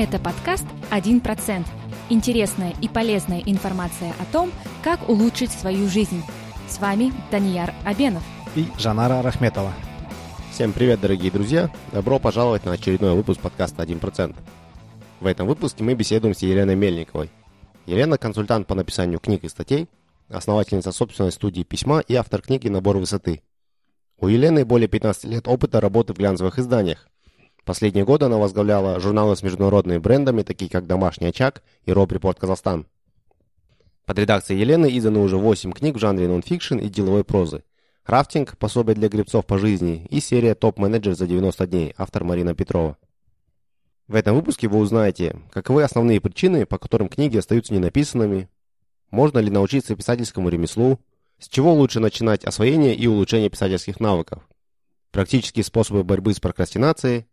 Это подкаст «1%». Интересная и полезная информация о том, как улучшить свою жизнь. С вами Данияр Абенов и Жанара Рахметова. Всем привет, дорогие друзья! Добро пожаловать на очередной выпуск подкаста «1%». В этом выпуске мы беседуем с Еленой Мельниковой. Елена – консультант по написанию книг и статей, основательница собственной студии письма и автор книги «Набор высоты». У Елены более 15 лет опыта работы в глянцевых изданиях. Последние годы она возглавляла журналы с международными брендами, такие как «Домашний очаг» и «Роб Репорт Казахстан». Под редакцией Елены изданы уже 8 книг в жанре нонфикшн и деловой прозы. «Крафтинг. Пособие для гребцов по жизни» и серия «Топ-менеджер за 90 дней» автор Марина Петрова. В этом выпуске вы узнаете, каковы основные причины, по которым книги остаются ненаписанными, можно ли научиться писательскому ремеслу, с чего лучше начинать освоение и улучшение писательских навыков, практические способы борьбы с прокрастинацией,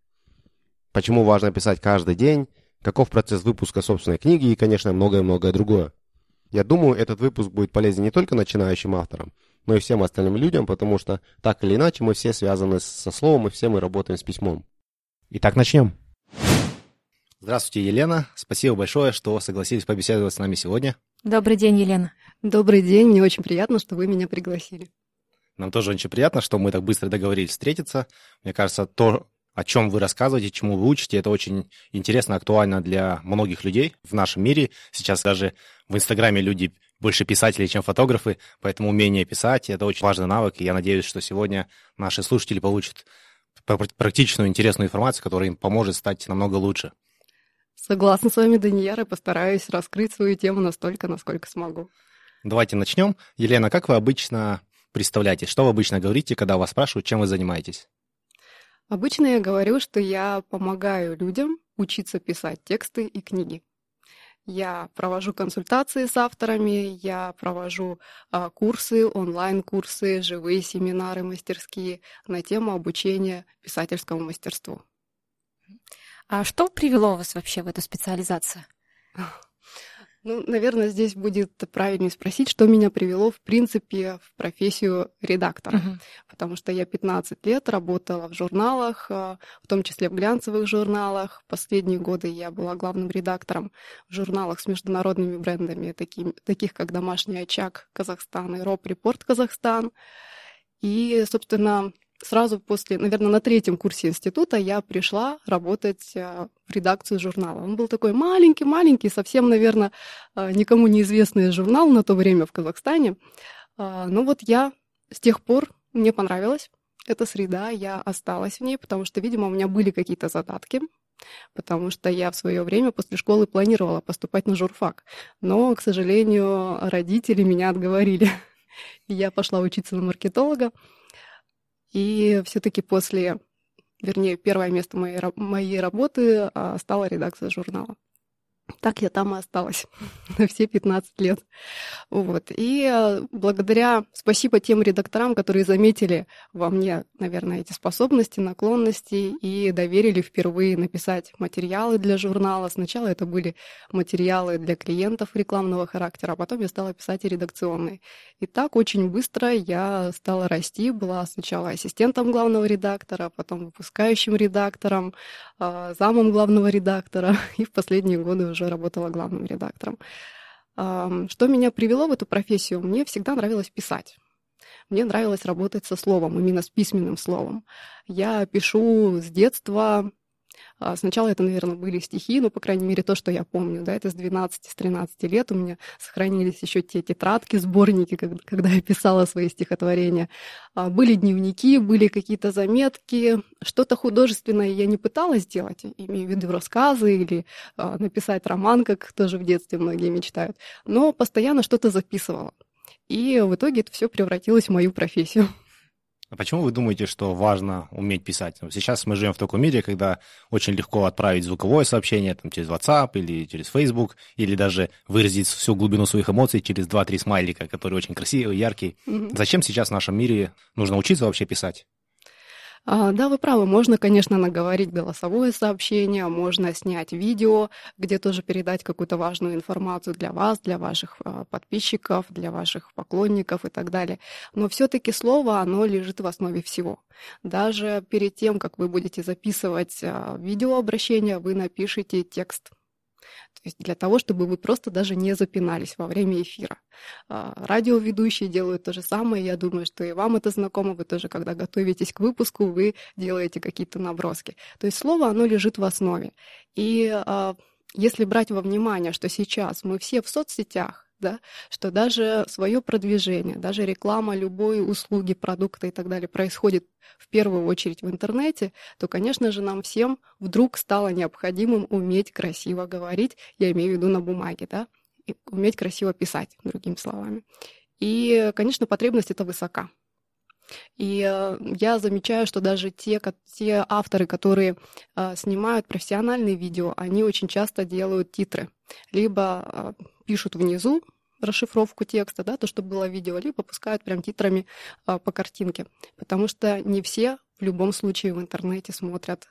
почему важно писать каждый день, каков процесс выпуска собственной книги и, конечно, многое-многое другое. Я думаю, этот выпуск будет полезен не только начинающим авторам, но и всем остальным людям, потому что так или иначе мы все связаны со словом и все мы работаем с письмом. Итак, начнем. Здравствуйте, Елена. Спасибо большое, что согласились побеседовать с нами сегодня. Добрый день, Елена. Добрый день. Мне очень приятно, что вы меня пригласили. Нам тоже очень приятно, что мы так быстро договорились встретиться. Мне кажется, то, о чем вы рассказываете, чему вы учите, это очень интересно, актуально для многих людей в нашем мире. Сейчас даже в Инстаграме люди больше писателей, чем фотографы, поэтому умение писать – это очень важный навык, и я надеюсь, что сегодня наши слушатели получат практичную, интересную информацию, которая им поможет стать намного лучше. Согласна с вами, Данияр, и постараюсь раскрыть свою тему настолько, насколько смогу. Давайте начнем. Елена, как вы обычно представляете, что вы обычно говорите, когда вас спрашивают, чем вы занимаетесь? Обычно я говорю, что я помогаю людям учиться писать тексты и книги. Я провожу консультации с авторами, я провожу а, курсы, онлайн-курсы, живые семинары, мастерские на тему обучения писательскому мастерству. А что привело вас вообще в эту специализацию? Ну, наверное, здесь будет правильнее спросить, что меня привело, в принципе, в профессию редактора. Uh-huh. Потому что я 15 лет работала в журналах, а, в том числе в глянцевых журналах. Последние годы я была главным редактором в журналах с международными брендами, таким, таких как «Домашний очаг Казахстан» и «Роб Репорт Казахстан». И, собственно, сразу после, наверное, на третьем курсе института я пришла работать э, в редакцию журнала. Он был такой маленький-маленький, совсем, наверное, э, никому неизвестный журнал на то время в Казахстане. А, но вот я с тех пор, мне понравилась эта среда, я осталась в ней, потому что, видимо, у меня были какие-то задатки, потому что я в свое время после школы планировала поступать на журфак. Но, к сожалению, родители меня отговорили. я пошла учиться на маркетолога. И все-таки после, вернее, первое место моей, моей работы а, стала редакция журнала. Так я там и осталась на все 15 лет. Вот. И э, благодаря, спасибо тем редакторам, которые заметили во мне, наверное, эти способности, наклонности и доверили впервые написать материалы для журнала. Сначала это были материалы для клиентов рекламного характера, а потом я стала писать и редакционные. И так очень быстро я стала расти, была сначала ассистентом главного редактора, потом выпускающим редактором, э, замом главного редактора, и в последние годы уже работала главным редактором. Что меня привело в эту профессию? Мне всегда нравилось писать. Мне нравилось работать со словом, именно с письменным словом. Я пишу с детства, сначала это, наверное, были стихи, ну, по крайней мере, то, что я помню, да, это с 12-13 лет у меня сохранились еще те тетрадки, сборники, когда я писала свои стихотворения. А, были дневники, были какие-то заметки, что-то художественное я не пыталась сделать, имею в виду рассказы или а, написать роман, как тоже в детстве многие мечтают, но постоянно что-то записывала. И в итоге это все превратилось в мою профессию. А почему вы думаете, что важно уметь писать? Сейчас мы живем в таком мире, когда очень легко отправить звуковое сообщение там, через WhatsApp или через Facebook, или даже выразить всю глубину своих эмоций через 2-3 смайлика, которые очень красивые, яркие. Mm-hmm. Зачем сейчас в нашем мире нужно учиться вообще писать? А, да, вы правы. Можно, конечно, наговорить голосовое сообщение, можно снять видео, где тоже передать какую-то важную информацию для вас, для ваших а, подписчиков, для ваших поклонников и так далее. Но все-таки слово, оно лежит в основе всего. Даже перед тем, как вы будете записывать а, видеообращение, вы напишите текст то есть для того, чтобы вы просто даже не запинались во время эфира. А, радиоведущие делают то же самое. Я думаю, что и вам это знакомо. Вы тоже, когда готовитесь к выпуску, вы делаете какие-то наброски. То есть слово, оно лежит в основе. И а, если брать во внимание, что сейчас мы все в соцсетях, да, что даже свое продвижение, даже реклама любой услуги, продукта и так далее происходит в первую очередь в интернете, то, конечно же, нам всем вдруг стало необходимым уметь красиво говорить, я имею в виду на бумаге, да, и уметь красиво писать, другими словами. И, конечно, потребность это высока. И э, я замечаю, что даже те, те авторы, которые э, снимают профессиональные видео, они очень часто делают титры. Либо э, пишут внизу расшифровку текста, да, то, что было видео, либо пускают прям титрами по картинке. Потому что не все в любом случае в интернете смотрят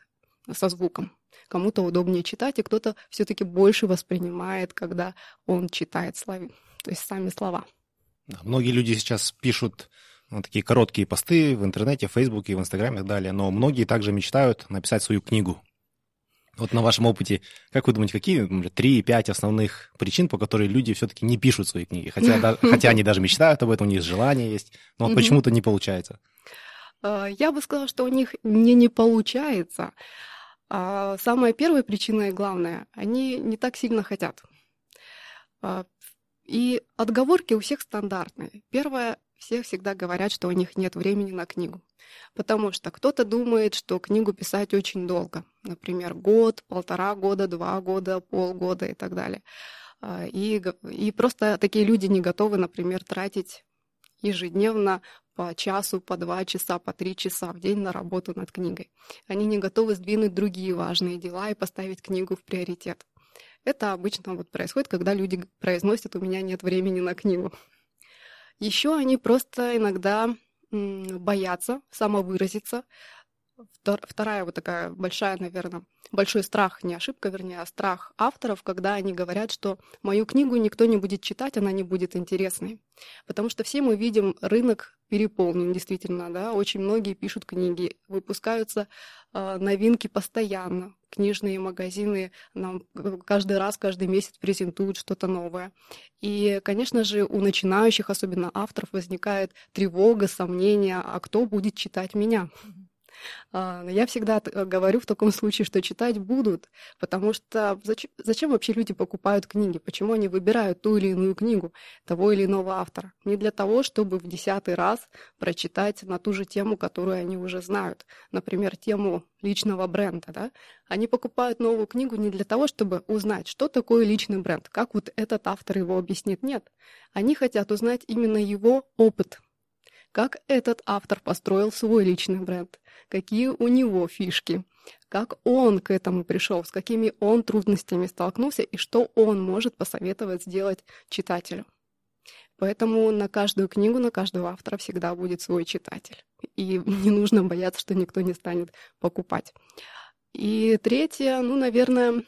со звуком. Кому-то удобнее читать, и кто-то все-таки больше воспринимает, когда он читает слова, то есть сами слова. многие люди сейчас пишут такие короткие посты в интернете, в Фейсбуке, в Инстаграме и так далее, но многие также мечтают написать свою книгу. Вот на вашем опыте, как вы думаете, какие три-пять основных причин, по которым люди все-таки не пишут свои книги? Хотя, хотя они даже мечтают об этом, у них желание есть, но вот почему-то не получается. А, я бы сказала, что у них не не получается. А самая первая причина и главная, они не так сильно хотят. А, и отговорки у всех стандартные. Первое, все всегда говорят, что у них нет времени на книгу. Потому что кто-то думает, что книгу писать очень долго. Например, год, полтора года, два года, полгода и так далее. А, и, и просто такие люди не готовы, например, тратить ежедневно по часу, по два часа, по три часа в день на работу над книгой. Они не готовы сдвинуть другие важные дела и поставить книгу в приоритет. Это обычно вот происходит, когда люди произносят «у меня нет времени на книгу». Еще они просто иногда боятся самовыразиться. Вторая вот такая большая, наверное, большой страх, не ошибка, вернее, а страх авторов, когда они говорят, что мою книгу никто не будет читать, она не будет интересной. Потому что все мы видим рынок переполнен, действительно, да, очень многие пишут книги, выпускаются э, новинки постоянно, книжные магазины нам каждый раз, каждый месяц презентуют что-то новое. И, конечно же, у начинающих, особенно авторов, возникает тревога, сомнения, а кто будет читать меня? А, я всегда э, говорю в таком случае, что читать будут, потому что зачем, вообще люди покупают книги? Почему они выбирают ту или иную книгу того или иного автора? Не для того, чтобы в десятый раз прочитать на ту же тему, которую они уже знают. Например, тему личного бренда. Да? Они покупают новую книгу не для того, чтобы узнать, что такое личный бренд, как вот этот автор его объяснит. Нет, они хотят узнать именно его опыт, как этот автор построил свой личный бренд, какие у него фишки, как он к этому пришел, с какими он трудностями столкнулся и что он может посоветовать сделать читателю. Поэтому на каждую книгу, на каждого автора всегда будет свой читатель. И не нужно бояться, что никто не станет покупать. И третье, ну, наверное,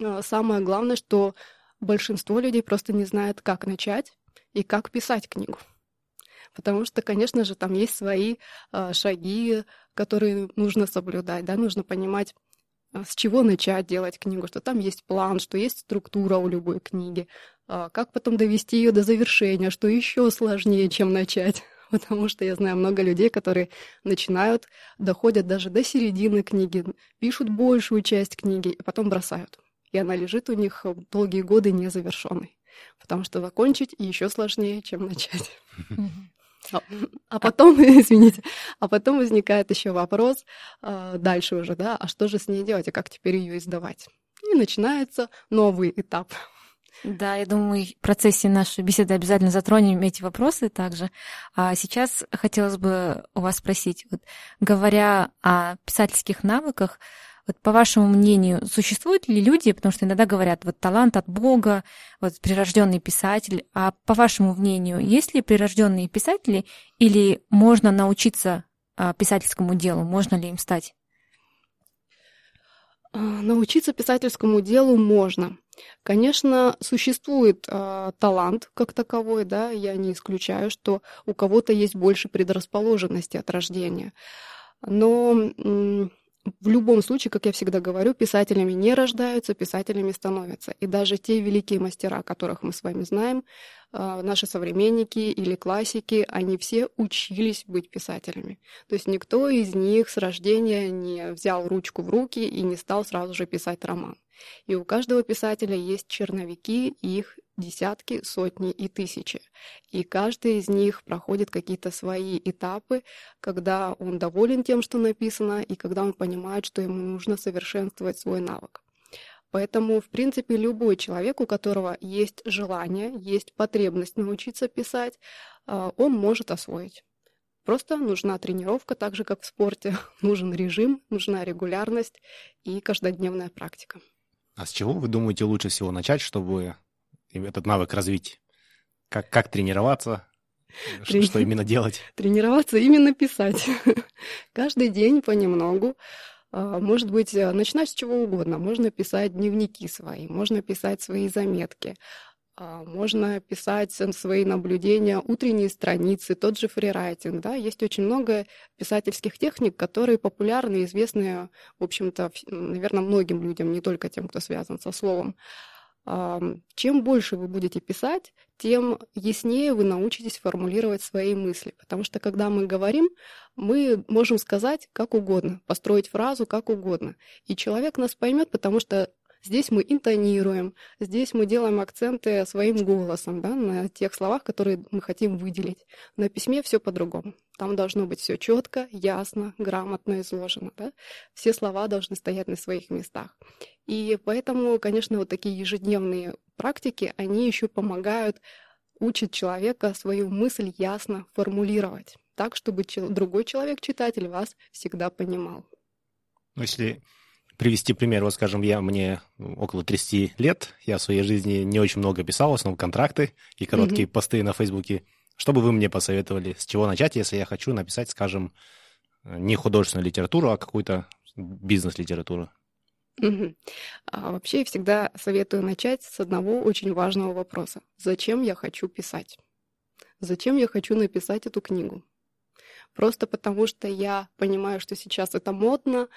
э, самое главное, что большинство людей просто не знает, как начать и как писать книгу потому что, конечно же, там есть свои э, шаги, которые нужно соблюдать, да, нужно понимать, а, с чего начать делать книгу, что там есть план, что есть структура у любой книги, э, как потом довести ее до завершения, что еще сложнее, чем начать. Потому что я знаю много людей, которые начинают, доходят даже до середины книги, пишут большую часть книги и потом бросают. И она лежит у них долгие годы незавершенной. Потому что закончить еще сложнее, чем начать. А, а потом, извините, а потом возникает еще вопрос э, дальше уже, да, а что же с ней делать, и как теперь ее издавать? И начинается новый этап. Да, я думаю, в процессе нашей беседы обязательно затронем эти вопросы также. А сейчас хотелось бы у вас спросить, вот, говоря о писательских навыках, вот по вашему мнению, существуют ли люди, потому что иногда говорят, вот талант от Бога, вот прирожденный писатель, а по вашему мнению, есть ли прирожденные писатели или можно научиться а, писательскому делу? Можно ли им стать? А, научиться писательскому делу можно. Конечно, существует э, талант как таковой, да, я не исключаю, что у кого-то есть больше предрасположенности от рождения. Но в любом случае, как я всегда говорю, писателями не рождаются, писателями становятся. И даже те великие мастера, которых мы с вами знаем, а, наши современники или классики, они все учились быть писателями. То есть никто из них с рождения не взял ручку в руки и не стал сразу же писать роман. И у каждого писателя есть черновики, их десятки, сотни и тысячи. И каждый из них проходит какие-то свои этапы, когда он доволен тем, что написано, и когда он понимает, что ему нужно совершенствовать свой навык. Поэтому, в принципе, любой человек, у которого есть желание, есть потребность научиться писать, а, он может освоить. Просто нужна тренировка, так же как в спорте. Нужен режим, нужна регулярность и каждодневная практика. А с чего вы думаете лучше всего начать, чтобы этот навык развить? Как, как тренироваться? Трени... Что именно делать? Тренироваться именно писать. Каждый день понемногу. А, может быть, э, начинать с чего угодно. Можно писать дневники свои, можно писать свои заметки, а, можно писать свои наблюдения, утренние страницы, тот же фрирайтинг. Да? Есть очень много писательских техник, которые популярны, известны, в общем-то, наверное, многим людям, не только тем, кто связан со словом. Чем больше вы будете писать, тем яснее вы научитесь формулировать свои мысли. Потому что когда мы говорим, мы можем сказать как угодно, построить фразу как угодно. И человек нас поймет, потому что Здесь мы интонируем, здесь мы делаем акценты своим голосом да, на тех словах, которые мы хотим выделить. На письме все по-другому. Там должно быть все четко, ясно, грамотно изложено. Да? Все слова должны стоять на своих местах. И поэтому, конечно, вот такие ежедневные практики, они еще помогают учить человека свою мысль ясно формулировать, так, чтобы другой человек, читатель, вас всегда понимал. Ну, если привести пример. Вот, скажем, я мне около 30 лет, я в своей жизни не очень много писал, в основном контракты и короткие mm-hmm. посты на Фейсбуке. Что бы вы мне посоветовали, с чего начать, если я хочу написать, скажем, не художественную литературу, а какую-то бизнес-литературу? Угу. А вообще я всегда советую начать с одного очень важного вопроса. Зачем я хочу писать? Зачем я хочу написать эту книгу? Просто потому, что я понимаю, что сейчас это модно,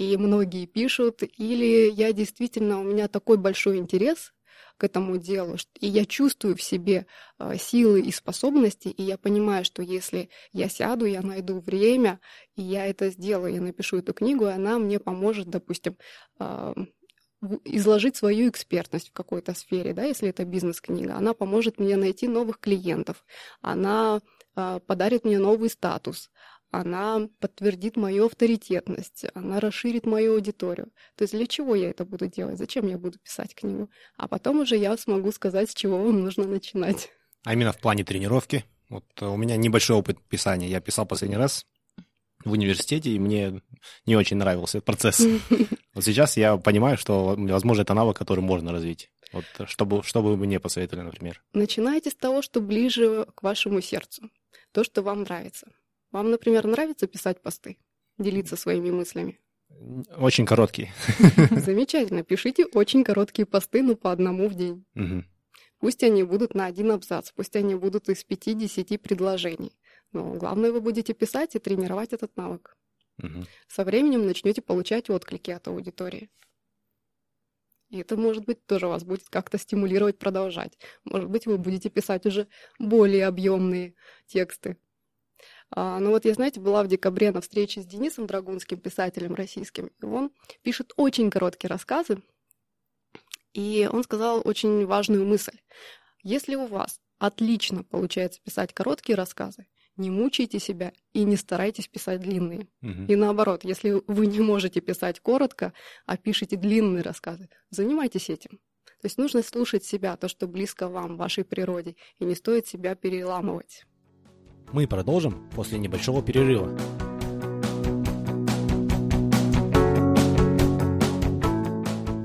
и многие пишут, или я действительно, у меня такой большой интерес к этому делу, и я чувствую в себе а, силы и способности, и я понимаю, что если я сяду, я найду время, и я это сделаю, я напишу эту книгу, и она мне поможет, допустим, а, изложить свою экспертность в какой-то сфере, да, если это бизнес-книга. Она поможет мне найти новых клиентов, она а, подарит мне новый статус, она подтвердит мою авторитетность, она расширит мою аудиторию. То есть для чего я это буду делать? Зачем я буду писать книгу? А потом уже я смогу сказать, с чего вам нужно начинать. А именно в плане тренировки? Вот э, у меня небольшой опыт писания. Я писал последний раз в университете, и мне не очень нравился этот процесс. Вот сейчас я понимаю, что, возможно, это навык, который можно развить. Вот э, что бы, что бы вы мне посоветовали, например? Начинайте с того, что ближе к вашему сердцу. То, что вам нравится. Вам, например, нравится писать посты, делиться своими мыслями? Очень короткие. Замечательно. Пишите очень короткие посты, но по одному в день. Угу. Пусть они будут на один абзац, пусть они будут из 5-10 предложений. Но главное, вы будете писать и тренировать этот навык. Угу. Со временем начнете получать отклики от аудитории. И это, может быть, тоже вас будет как-то стимулировать продолжать. Может быть, вы будете писать уже более объемные тексты. А, ну вот я, знаете, была в декабре на встрече с Денисом Драгунским, писателем российским, и он пишет очень короткие рассказы, и он сказал очень важную мысль. Если у вас отлично получается писать короткие рассказы, не мучайте себя и не старайтесь писать длинные. Угу. И наоборот, если вы не можете писать коротко, а пишете длинные рассказы, занимайтесь этим. То есть нужно слушать себя, то, что близко вам, вашей природе, и не стоит себя переламывать. Мы продолжим после небольшого перерыва.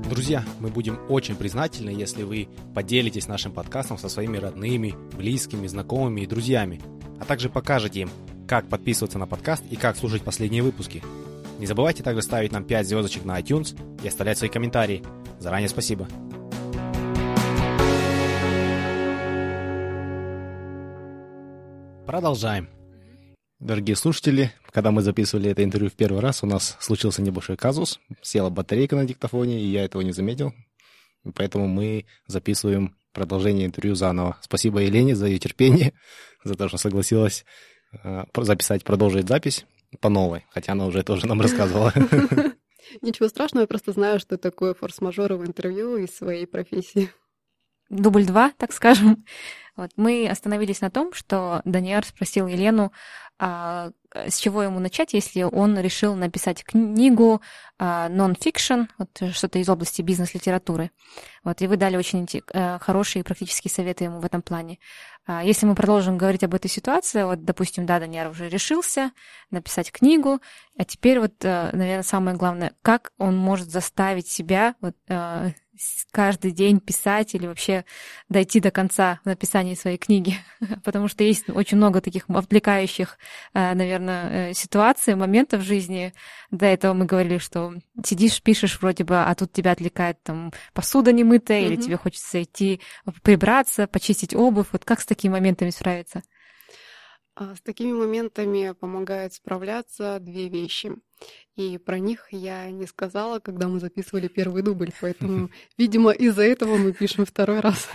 Друзья, мы будем очень признательны, если вы поделитесь нашим подкастом со своими родными, близкими, знакомыми и друзьями, а также покажете им, как подписываться на подкаст и как слушать последние выпуски. Не забывайте также ставить нам 5 звездочек на iTunes и оставлять свои комментарии. Заранее спасибо. Продолжаем. Дорогие слушатели, когда мы записывали это интервью в первый раз, у нас случился небольшой казус. Села батарейка на диктофоне, и я этого не заметил. Поэтому мы записываем продолжение интервью заново. Спасибо Елене за ее терпение, за то, что согласилась э, записать, продолжить запись по новой, хотя она уже тоже нам рассказывала. Ничего страшного, я просто знаю, что такое форс-мажоры в интервью из своей профессии. Дубль два, так скажем. Вот. Мы остановились на том, что Даниэр спросил Елену, а, с чего ему начать, если он решил написать книгу а, non-fiction, вот что-то из области бизнес-литературы. Вот, и вы дали очень а, хорошие практические советы ему в этом плане. А, если мы продолжим говорить об этой ситуации, вот, допустим, да, Даниэр уже решился написать книгу, а теперь вот, а, наверное, самое главное, как он может заставить себя вот, а, каждый день писать или вообще дойти до конца написания своей книги, потому что есть очень много таких отвлекающих, э, наверное, э, ситуаций, моментов в жизни. До этого мы говорили, что сидишь, пишешь вроде бы, а тут тебя отвлекает там посуда немытая, mm-hmm. или тебе хочется идти прибраться, почистить обувь. Вот как с такими моментами справиться? А с такими моментами помогает справляться две вещи. И про них я не сказала, когда мы записывали первый дубль, поэтому, видимо, из-за этого мы пишем второй раз.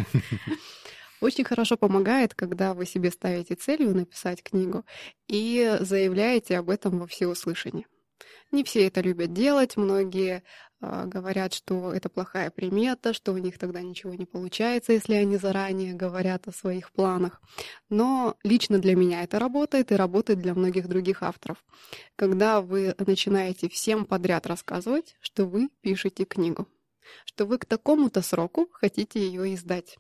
Очень хорошо помогает, когда вы себе ставите целью написать книгу и заявляете об этом во всеуслышание. Не все это любят делать, многие э, говорят, что это плохая примета, что у них тогда ничего не получается, если они заранее говорят о своих планах. Но лично для меня это работает и работает для многих других авторов. Когда вы начинаете всем подряд рассказывать, что вы пишете книгу, что вы к такому-то сроку хотите ее издать.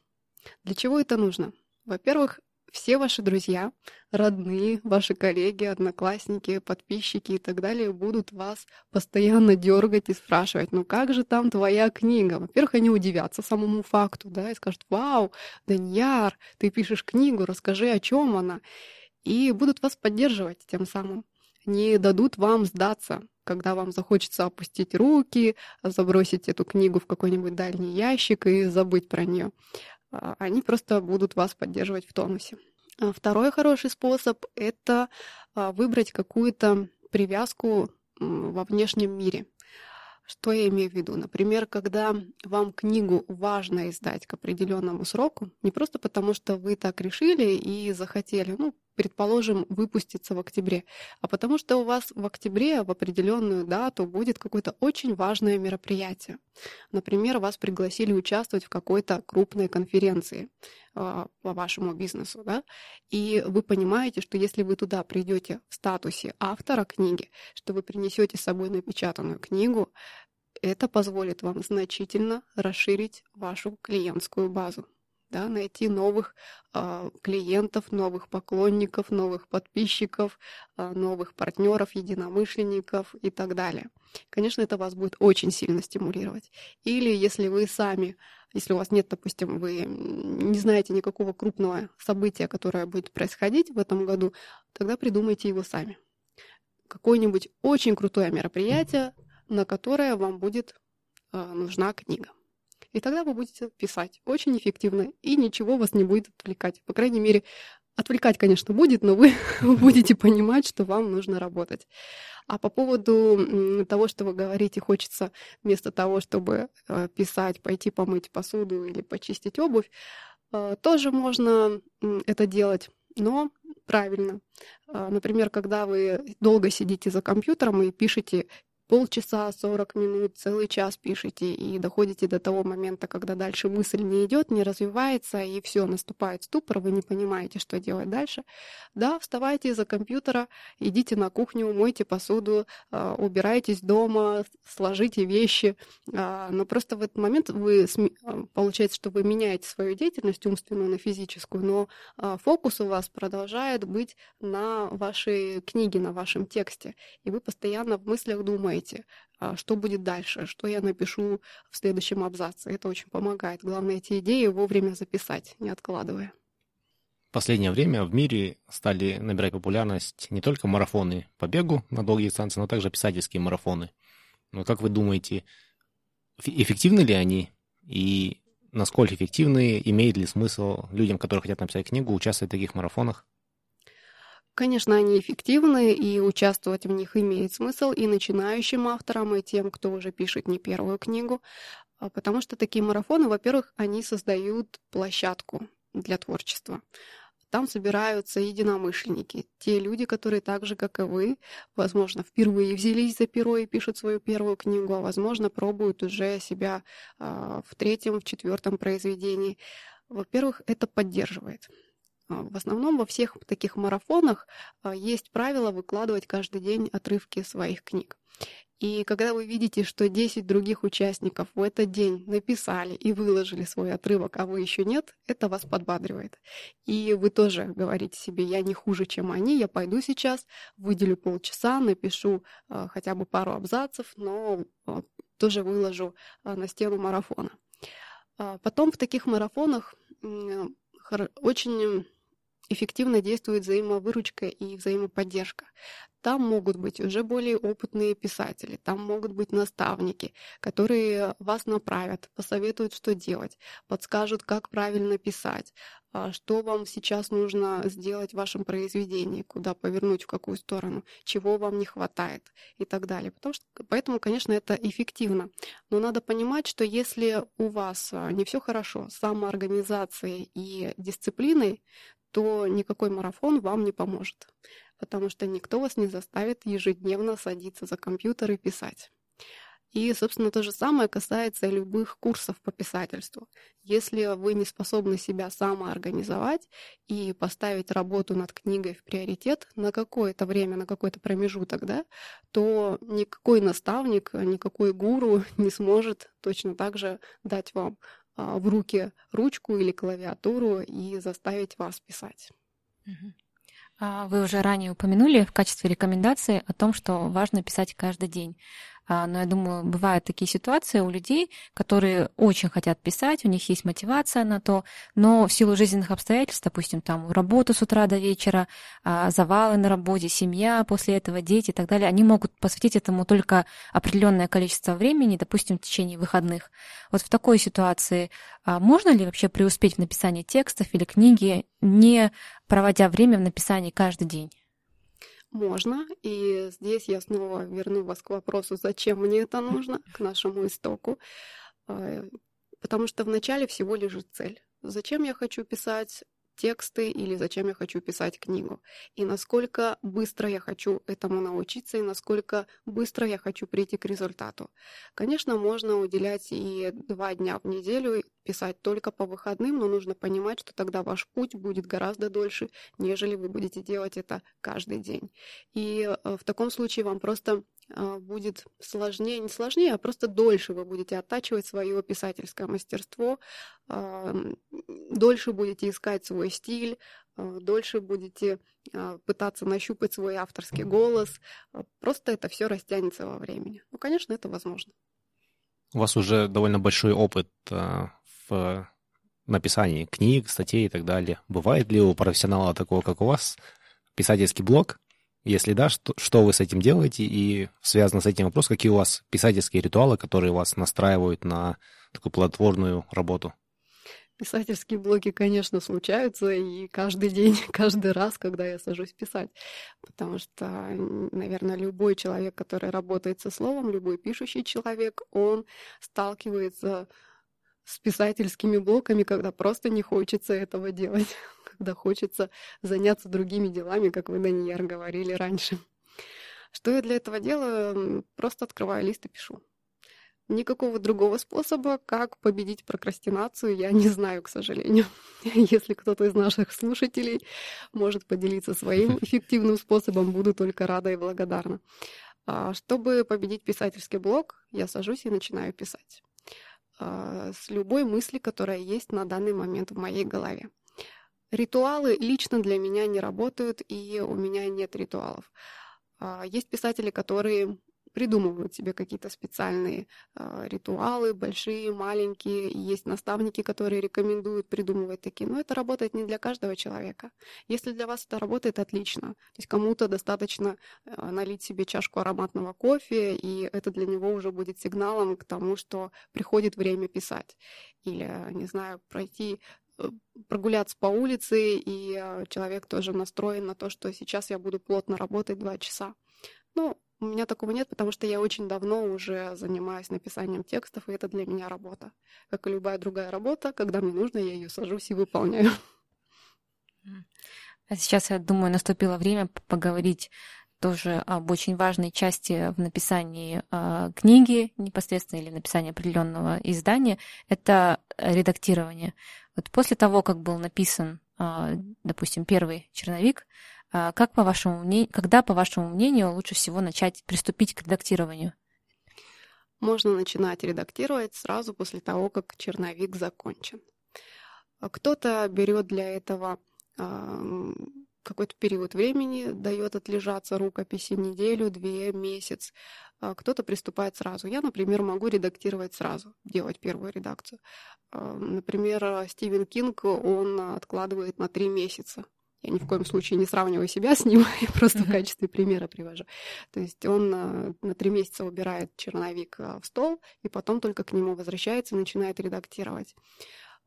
Для чего это нужно? Во-первых, все ваши друзья, родные, ваши коллеги, одноклассники, подписчики и так далее будут вас постоянно дергать и спрашивать, ну как же там твоя книга? Во-первых, они удивятся самому факту, да, и скажут, вау, Даньяр, ты пишешь книгу, расскажи, о чем она. И будут вас поддерживать тем самым. Не дадут вам сдаться, когда вам захочется опустить руки, забросить эту книгу в какой-нибудь дальний ящик и забыть про нее. А, они просто будут вас поддерживать в тонусе. А второй хороший способ — это а, выбрать какую-то привязку во внешнем мире. Что я имею в виду? Например, когда вам книгу важно издать к определенному сроку, не просто потому, что вы так решили и захотели, ну, предположим, выпуститься в октябре, а потому что у вас в октябре в определенную дату будет какое-то очень важное мероприятие. Например, вас пригласили участвовать в какой-то крупной конференции э, по вашему бизнесу, да, и вы понимаете, что если вы туда придете в статусе автора книги, что вы принесете с собой напечатанную книгу, это позволит вам значительно расширить вашу клиентскую базу да, найти новых э, клиентов, новых поклонников, новых подписчиков, э, новых партнеров, единомышленников и так далее. Конечно, это вас будет очень сильно стимулировать. Или если вы сами, если у вас нет, допустим, вы не знаете никакого крупного события, которое будет происходить в этом году, тогда придумайте его сами. Какое-нибудь очень крутое мероприятие, на которое вам будет э, нужна книга. И тогда вы будете писать очень эффективно, и ничего вас не будет отвлекать. По крайней мере, отвлекать, конечно, будет, но вы будете понимать, что вам нужно работать. А по поводу того, что вы говорите, хочется вместо того, чтобы э, писать, пойти помыть посуду или почистить обувь, э, тоже можно это делать но правильно. Э, например, когда вы долго сидите за компьютером и пишете полчаса, 40 минут, целый час пишете и доходите до того момента, когда дальше мысль не идет, не развивается, и все, наступает ступор, вы не понимаете, что делать дальше. Да, вставайте из-за компьютера, идите на кухню, мойте посуду, а, убирайтесь дома, сложите вещи, а, но просто в этот момент вы, а, получается, что вы меняете свою деятельность умственную на физическую, но фокус у вас продолжает быть на вашей книге, на вашем тексте, и вы постоянно в мыслях думаете, думаете, а, что будет дальше, что я напишу в следующем абзаце. Это очень помогает. Главное, эти идеи вовремя записать, не откладывая. последнее время в мире стали набирать популярность не только марафоны по бегу на долгие дистанции, но также писательские марафоны. Но как вы думаете, эффективны ли они? И насколько эффективны, имеет ли смысл людям, которые хотят написать книгу, участвовать в таких марафонах? Конечно, они эффективны, и участвовать в них имеет смысл и начинающим авторам, и тем, кто уже пишет не первую книгу, а, потому что такие марафоны, во-первых, они создают площадку для творчества. Там собираются единомышленники, те люди, которые так же, как и вы, возможно, впервые взялись за перо и пишут свою первую книгу, а возможно, пробуют уже себя э, в третьем, в четвертом произведении. Во-первых, это поддерживает. А, в основном во всех таких марафонах а, есть правило выкладывать каждый день отрывки своих книг. И когда вы видите, что 10 других участников в этот день написали и выложили свой отрывок, а вы еще нет, это вас подбадривает. И вы тоже говорите себе, я не хуже, чем они, я пойду сейчас, выделю полчаса, напишу э, хотя бы пару абзацев, но э, тоже выложу э, на стену марафона. Потом в таких марафонах очень эффективно действует взаимовыручка и взаимоподдержка. Там могут быть уже более опытные писатели, там могут быть наставники, которые вас направят, посоветуют, что делать, подскажут, как правильно писать, а, что вам сейчас нужно сделать в вашем произведении, куда повернуть, в какую сторону, чего вам не хватает и так далее. Потому что, поэтому, конечно, это эффективно. Но надо понимать, что если у вас а, не все хорошо с самоорганизацией и дисциплиной, то никакой марафон вам не поможет, потому что никто вас не заставит ежедневно садиться за компьютер и писать. И, собственно, то же самое касается любых курсов по писательству. Если вы не способны себя самоорганизовать и поставить работу над книгой в приоритет на какое-то время, на какой-то промежуток, да, то никакой наставник, никакой гуру не сможет точно так же дать вам в руки ручку или клавиатуру и заставить вас писать. А, вы уже ранее упомянули в качестве рекомендации о том, что важно писать каждый день. А, но я думаю, бывают такие ситуации у людей, которые очень хотят писать, у них есть мотивация на то, но в силу жизненных обстоятельств, допустим, там работа с утра до вечера, а, завалы на работе, семья, после этого дети и так далее, они могут посвятить этому только определенное количество времени, допустим, в течение выходных. Вот в такой ситуации а, можно ли вообще преуспеть в написании текстов или книги, не проводя время в написании каждый день? Можно. И здесь я снова верну вас к вопросу, зачем мне это нужно, к нашему истоку. А, потому что вначале всего лежит цель. Зачем я хочу писать? тексты или зачем я хочу писать книгу. И насколько быстро я хочу этому научиться и насколько быстро я хочу прийти к результату. Конечно, можно уделять и два дня в неделю, писать только по выходным, но нужно понимать, что тогда ваш путь будет гораздо дольше, нежели вы будете делать это каждый день. И э, в таком случае вам просто а, будет сложнее, не сложнее, а просто дольше вы будете оттачивать свое писательское мастерство, а, дольше будете искать свой стиль, а, дольше будете пытаться нащупать свой авторский голос. Просто это все растянется во времени. Ну, конечно, это возможно. У вас уже довольно большой опыт в написании книг, статей и так далее. Бывает ли у профессионала такого, как у вас, писательский блог, если да, что, что вы с этим делаете? И связано с этим вопрос, какие у вас писательские ритуалы, которые вас настраивают на такую плодотворную работу? Писательские блоги, конечно, случаются, и каждый день, каждый раз, когда я сажусь писать. Потому что, наверное, любой человек, который работает со словом, любой пишущий человек, он сталкивается с писательскими блоками, когда просто не хочется этого делать когда хочется заняться другими делами, как вы, Даниэр, говорили раньше. Что я для этого делаю? Просто открываю лист и пишу. Никакого другого способа, как победить прокрастинацию, я не знаю, к сожалению. Если кто-то из наших слушателей может поделиться своим эффективным способом, буду только рада и благодарна. А, чтобы победить писательский блог, я сажусь и начинаю писать с любой мысли, которая есть на данный момент в моей голове. Ритуалы лично для меня не работают, и у меня нет ритуалов. А, есть писатели, которые придумывают себе какие-то специальные э, ритуалы, большие, маленькие. Есть наставники, которые рекомендуют придумывать такие. Но это работает не для каждого человека. Если для вас это работает, отлично. То есть кому-то достаточно э, налить себе чашку ароматного кофе, и это для него уже будет сигналом к тому, что приходит время писать. Или, не знаю, пройти э, прогуляться по улице, и человек тоже настроен на то, что сейчас я буду плотно работать два часа. Ну, у меня такого нет, потому что я очень давно уже занимаюсь написанием текстов, и это для меня работа. Как и любая другая работа, когда мне нужно, я ее сажусь и выполняю. А сейчас, я думаю, наступило время поговорить тоже об очень важной части в написании э, книги непосредственно или написании определенного издания. Это редактирование. Вот после того, как был написан, э, допустим, первый черновик, как по вашему мнению, когда, по вашему мнению, лучше всего начать приступить к редактированию? Можно начинать редактировать сразу после того, как черновик закончен. А кто-то берет для этого какой-то период времени, дает отлежаться рукописи неделю, две, месяц. А кто-то приступает сразу. Я, например, могу редактировать сразу, делать первую редакцию. Например, Стивен Кинг, он откладывает на три месяца я ни в коем случае не сравниваю себя с ним, я просто в качестве примера привожу. То есть он э, на три месяца убирает черновик э, в стол, и потом только к нему возвращается и начинает редактировать.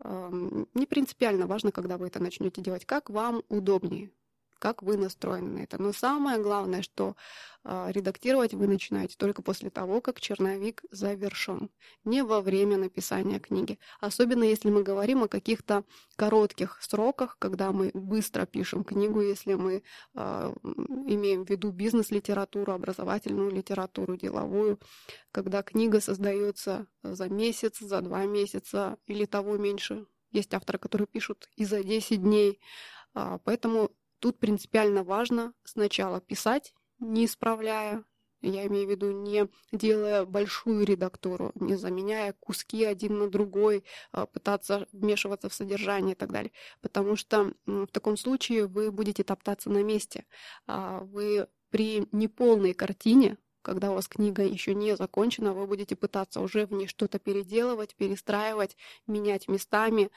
Не принципиально важно, когда вы это начнете делать, как вам удобнее как вы настроены на это. Но самое главное, что э, редактировать вы начинаете только после того, как черновик завершен, не во время написания книги. Особенно если мы говорим о каких-то коротких сроках, когда мы быстро пишем книгу, если мы э, имеем в виду бизнес-литературу, образовательную литературу, деловую, когда книга создается за месяц, за два месяца или того меньше. Есть авторы, которые пишут и за 10 дней. Поэтому Тут принципиально важно сначала писать, не исправляя, я имею в виду не делая большую редактуру, не заменяя куски один на другой, а, пытаться вмешиваться в содержание и так далее. Потому что в таком случае вы будете топтаться на месте. А, вы при неполной картине когда у вас книга еще не закончена, вы будете пытаться уже в ней что-то переделывать, перестраивать, менять местами.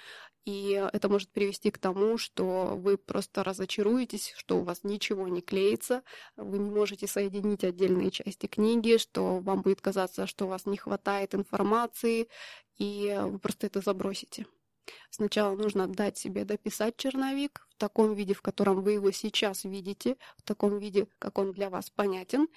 И это может привести к тому, что вы просто разочаруетесь, что у вас ничего не клеится, вы не можете соединить отдельные части книги, что вам будет казаться, что у вас не хватает информации, и вы просто это забросите. Сначала нужно дать себе дописать черновик в таком виде, в котором вы его сейчас видите, в таком виде, как он для вас понятен,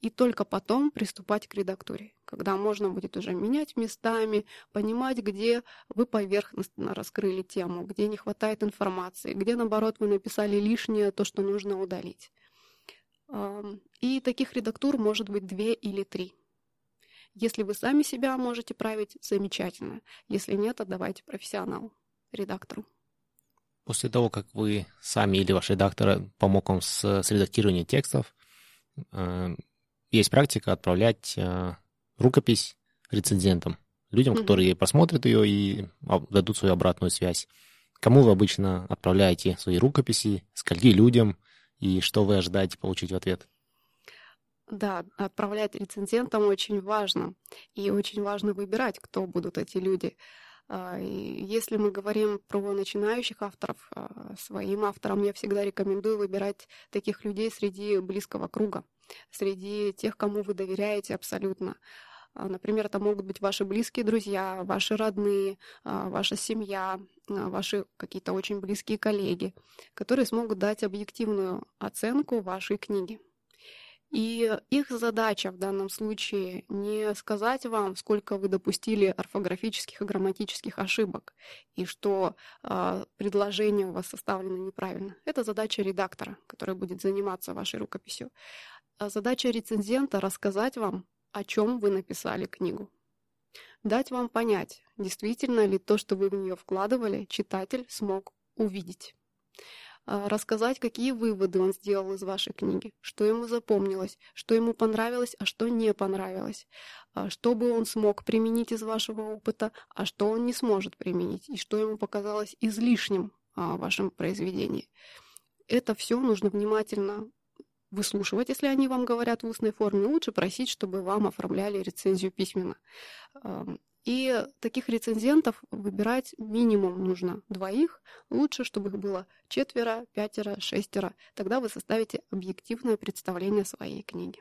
и только потом приступать к редактуре, когда можно будет уже менять местами, понимать, где вы поверхностно раскрыли тему, где не хватает информации, где, наоборот, вы написали лишнее, то, что нужно удалить. И таких редактур может быть две или три. Если вы сами себя можете править, замечательно. Если нет, отдавайте профессионалу, редактору. После того, как вы сами или ваш редактор помог вам с, с редактированием текстов, есть практика отправлять э, рукопись рецензентам, людям, mm-hmm. которые просмотрят ее и дадут свою обратную связь. Кому вы обычно отправляете свои рукописи, скольки людям, и что вы ожидаете получить в ответ? Да, отправлять рецензентам очень важно. И очень важно выбирать, кто будут эти люди. А, если мы говорим про начинающих авторов, а, своим авторам я всегда рекомендую выбирать таких людей среди близкого круга, среди тех, кому вы доверяете абсолютно. А, например, это могут быть ваши близкие друзья, ваши родные, ваша семья, ваши какие-то очень близкие коллеги, которые смогут дать объективную оценку вашей книги. И их задача в данном случае не сказать вам, сколько вы допустили орфографических и грамматических ошибок, и что э, предложение у вас составлено неправильно. Это задача редактора, который будет заниматься вашей рукописью. А задача рецензента рассказать вам, о чем вы написали книгу. Дать вам понять, действительно ли то, что вы в нее вкладывали, читатель смог увидеть. А, рассказать, какие выводы он сделал из вашей книги, что ему запомнилось, что ему понравилось, а что не понравилось, а, что бы он смог применить из вашего опыта, а что он не сможет применить, и что ему показалось излишним в вашем произведении. Это все нужно внимательно выслушивать, если они вам говорят в устной форме, лучше просить, чтобы вам оформляли рецензию письменно. И таких рецензентов выбирать минимум нужно двоих. Лучше, чтобы их было четверо, пятеро, шестеро. Тогда вы составите объективное представление своей книги.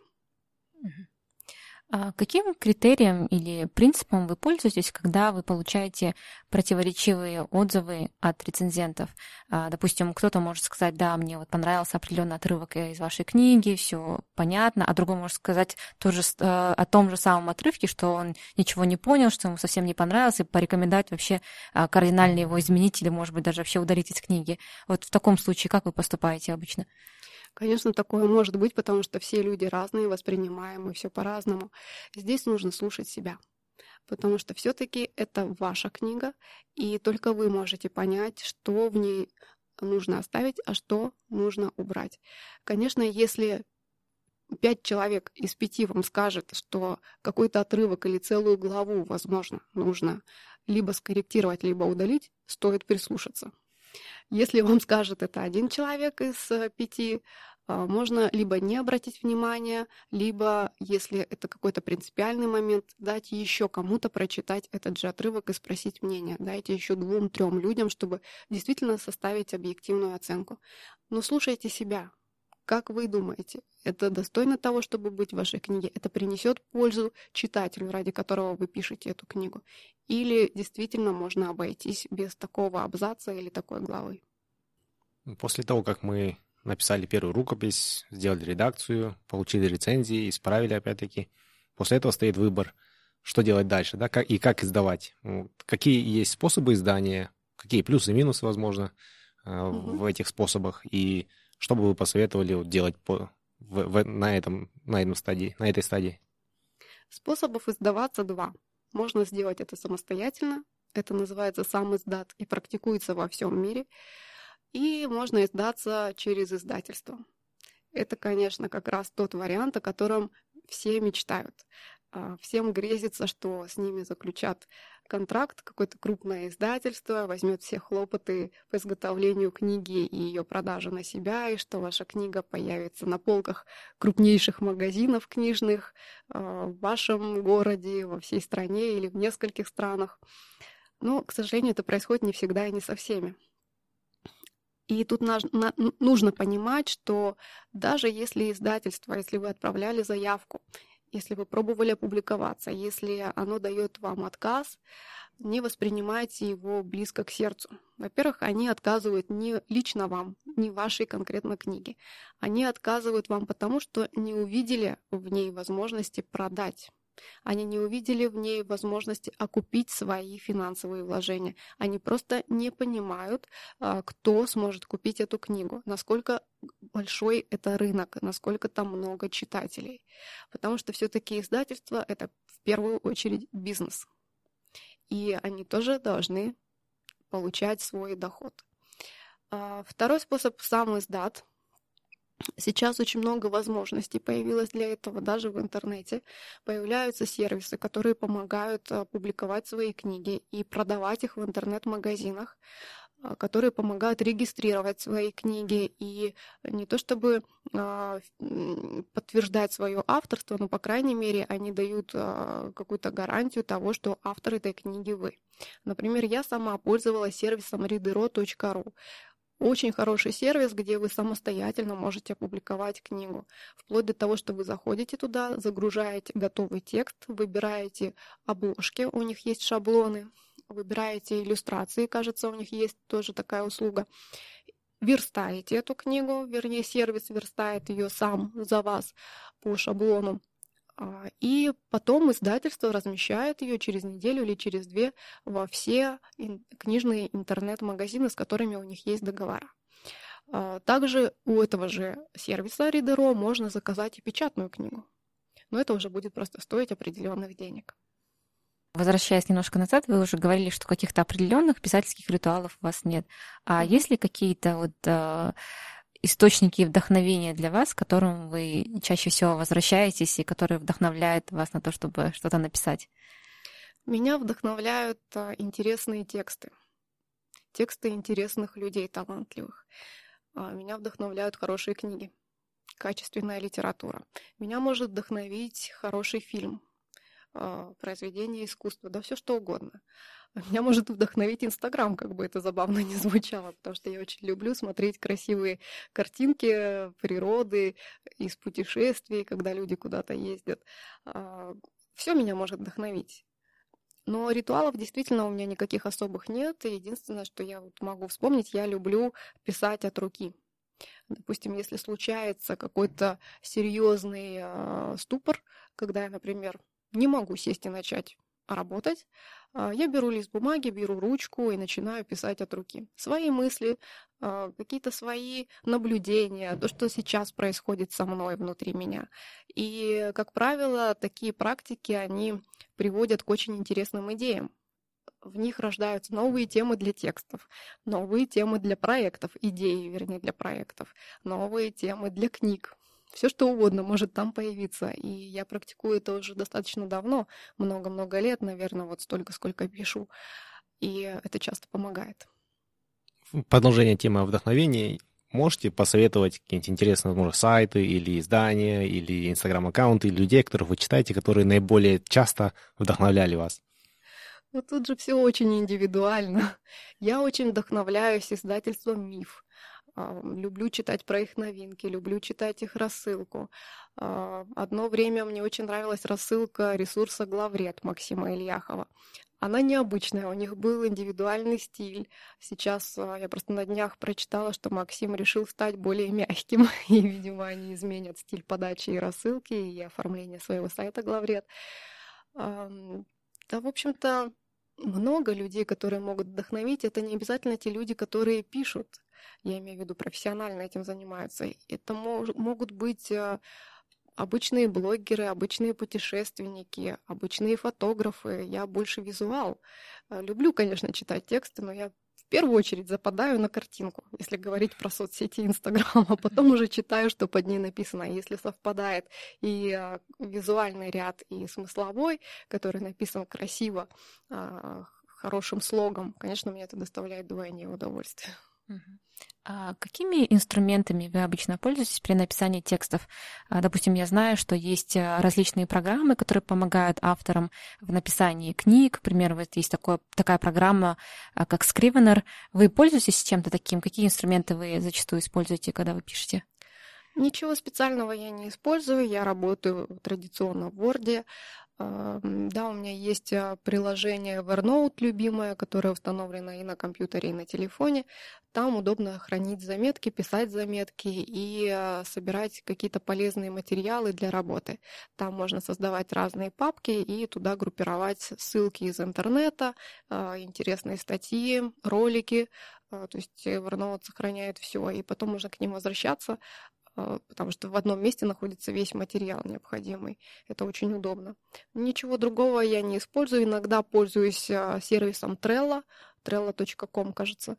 А каким критерием или принципом вы пользуетесь, когда вы получаете противоречивые отзывы от рецензентов? А, допустим, кто-то может сказать, да, мне вот понравился определенный отрывок из вашей книги, все понятно, а другой может сказать тоже э, о том же самом отрывке, что он ничего не понял, что ему совсем не понравился, и порекомендовать вообще а, кардинально его изменить или, может быть, даже вообще удалить из книги. Вот в таком случае как вы поступаете обычно? Конечно, такое может быть, потому что все люди разные, воспринимаем и все по-разному. Здесь нужно слушать себя, потому что все-таки это ваша книга, и только вы можете понять, что в ней нужно оставить, а что нужно убрать. Конечно, если пять человек из пяти вам скажет, что какой-то отрывок или целую главу, возможно, нужно либо скорректировать, либо удалить, стоит прислушаться. Если вам скажет это один человек из э, пяти, а, можно либо не обратить внимание, либо, если это какой-то принципиальный момент, дать еще кому-то прочитать этот же отрывок и спросить мнение. Дайте еще двум-трем людям, чтобы действительно составить объективную оценку. Но слушайте себя. Как вы думаете, это достойно того, чтобы быть в вашей книге? Это принесет пользу читателю, ради которого вы пишете эту книгу? Или действительно можно обойтись без такого абзаца или такой главы? После того, как мы написали первую рукопись, сделали редакцию, получили рецензии, исправили опять-таки, после этого стоит выбор, что делать дальше, да, и как издавать. Какие есть способы издания, какие плюсы и минусы, возможно, угу. в этих способах, и что бы вы посоветовали делать по, в, в, на, этом, на, этом стадии, на этой стадии? Способов издаваться два. Можно сделать это самостоятельно, это называется сам издат и практикуется во всем мире. И можно издаться через издательство. Это, конечно, как раз тот вариант, о котором все мечтают. А, всем грезится, что с ними заключат контракт, какое-то крупное издательство возьмет все хлопоты по изготовлению книги и ее продажи на себя, и что ваша книга появится на полках крупнейших магазинов книжных а, в вашем городе, во всей стране или в нескольких странах. Но, к сожалению, это происходит не всегда и не со всеми. И тут нужно понимать, что даже если издательство, если вы отправляли заявку, если вы пробовали опубликоваться, если оно дает вам отказ, не воспринимайте его близко к сердцу. Во-первых, они отказывают не лично вам, не вашей конкретно книге. Они отказывают вам потому, что не увидели в ней возможности продать. Они не увидели в ней возможности окупить свои финансовые вложения. Они просто не понимают, а, кто сможет купить эту книгу, насколько большой это рынок, насколько там много читателей. Потому что все-таки издательство это в первую очередь бизнес. И они тоже должны получать свой доход. А, второй способ сам издат. Сейчас очень много возможностей появилось для этого, даже в интернете. Появляются сервисы, которые помогают э, публиковать свои книги и продавать их в интернет-магазинах э, которые помогают регистрировать свои книги и не то чтобы а, подтверждать свое авторство, но, по крайней мере, они дают а, какую-то гарантию того, что автор этой книги вы. Например, я сама пользовалась сервисом readero.ru. Очень хороший сервис, где вы самостоятельно можете опубликовать книгу. Вплоть до того, что вы заходите туда, загружаете готовый текст, выбираете обложки, у них есть шаблоны, выбираете иллюстрации, кажется, у них есть тоже такая услуга. Верстаете эту книгу, вернее, сервис верстает ее сам за вас по шаблону. А, и потом издательство размещает ее через неделю или через две во все книжные интернет-магазины, с которыми у них есть договора. А, также у этого же сервиса Reader.ro можно заказать и печатную книгу. Но это уже будет просто стоить определенных денег. Возвращаясь немножко назад, вы уже говорили, что каких-то определенных писательских ритуалов у вас нет. А есть ли какие-то вот а, источники вдохновения для вас, к которым вы чаще всего возвращаетесь и которые вдохновляют вас на то, чтобы что-то написать? Меня вдохновляют а, интересные тексты. Тексты интересных людей, талантливых. А, меня вдохновляют хорошие книги. качественная литература. Меня может вдохновить хороший фильм, а, произведение искусства, да все что угодно. Меня может вдохновить Инстаграм, как бы это забавно не звучало, потому что я очень люблю смотреть красивые картинки природы из путешествий, когда люди куда-то ездят. А, все меня может вдохновить. Но ритуалов действительно у меня никаких особых нет. единственное, что я вот могу вспомнить, я люблю писать от руки. Допустим, если случается какой-то серьезный э, ступор, когда я, например, не могу сесть и начать работать, а, я беру лист бумаги, беру ручку и начинаю писать от руки. Свои мысли, а, какие-то свои наблюдения, то, что сейчас происходит со мной внутри меня. И, как правило, такие практики, они приводят к очень интересным идеям. В них рождаются новые темы для текстов, новые темы для проектов, идеи, вернее, для проектов, новые темы для книг, все что угодно может там появиться. И я практикую это уже достаточно давно, много-много лет, наверное, вот столько, сколько пишу. И это часто помогает. Продолжение темы вдохновения. Можете посоветовать какие-нибудь интересные, возможно, сайты или издания, или инстаграм-аккаунты, или людей, которых вы читаете, которые наиболее часто вдохновляли вас? Ну, тут же все очень индивидуально. Я очень вдохновляюсь издательством «Миф». А, люблю читать про их новинки, люблю читать их рассылку. А, одно время мне очень нравилась рассылка ресурса «Главред» Максима Ильяхова. Она необычная, у них был индивидуальный стиль. Сейчас а, я просто на днях прочитала, что Максим решил стать более мягким, и, видимо, они изменят стиль подачи и рассылки, и оформления своего сайта «Главред». Да, в общем-то, много людей, которые могут вдохновить. Это не обязательно те люди, которые пишут я имею в виду профессионально этим занимаются. Это могут быть э, обычные блогеры, обычные путешественники, обычные фотографы. Я больше визуал. Э, люблю, конечно, читать тексты, но я в первую очередь западаю на картинку, если говорить про соцсети Инстаграм, а потом уже читаю, что под ней написано. Если совпадает и э, визуальный ряд, и смысловой, который написан красиво, хорошим слогом, конечно, мне это доставляет двойное удовольствие. А какими инструментами вы обычно пользуетесь при написании текстов? А, допустим, я знаю, что есть а, различные программы, которые помогают авторам в написании книг. К примеру, вот есть такое, такая программа, а, как Scrivener. Вы пользуетесь чем-то таким? Какие инструменты вы зачастую используете, когда вы пишете? Ничего специального я не использую. Я работаю традиционно в Word. Да, у меня есть а, приложение Evernote любимое, которое установлено и на компьютере, и на телефоне. Там удобно хранить заметки, писать заметки и а, собирать какие-то полезные материалы для работы. Там можно создавать разные папки и туда группировать ссылки из интернета, а, интересные статьи, ролики. То есть Evernote сохраняет все, и потом можно к ним возвращаться, потому что в одном месте находится весь материал необходимый. Это очень удобно. Ничего другого я не использую. Иногда пользуюсь а, сервисом Trello, trello.com, кажется.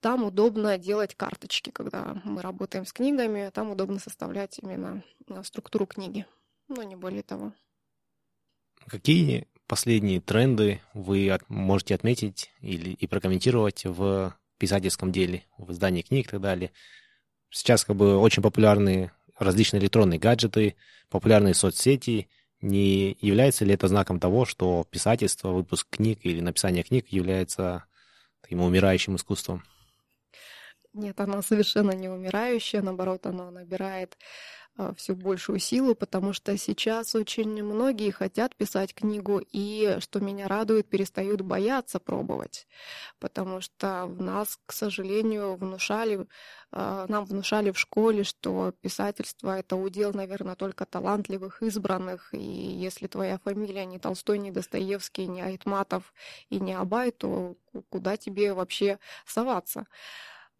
Там удобно делать карточки, когда мы работаем с книгами. Там удобно составлять именно а, структуру книги. Но не более того. Какие последние тренды вы можете отметить или и прокомментировать в писательском деле, в издании книг и так далее? Сейчас как бы очень популярны различные электронные гаджеты, популярные соцсети. Не является ли это знаком того, что писательство, выпуск книг или написание книг является таким умирающим искусством? Нет, оно совершенно не умирающее, наоборот, оно набирает все большую силу, потому что сейчас очень многие хотят писать книгу, и, что меня радует, перестают бояться пробовать, потому что в нас, к сожалению, внушали, а, нам внушали в школе, что писательство — это удел, наверное, только талантливых, избранных, и если твоя фамилия не Толстой, не Достоевский, не Айтматов и не Абай, то куда тебе вообще соваться?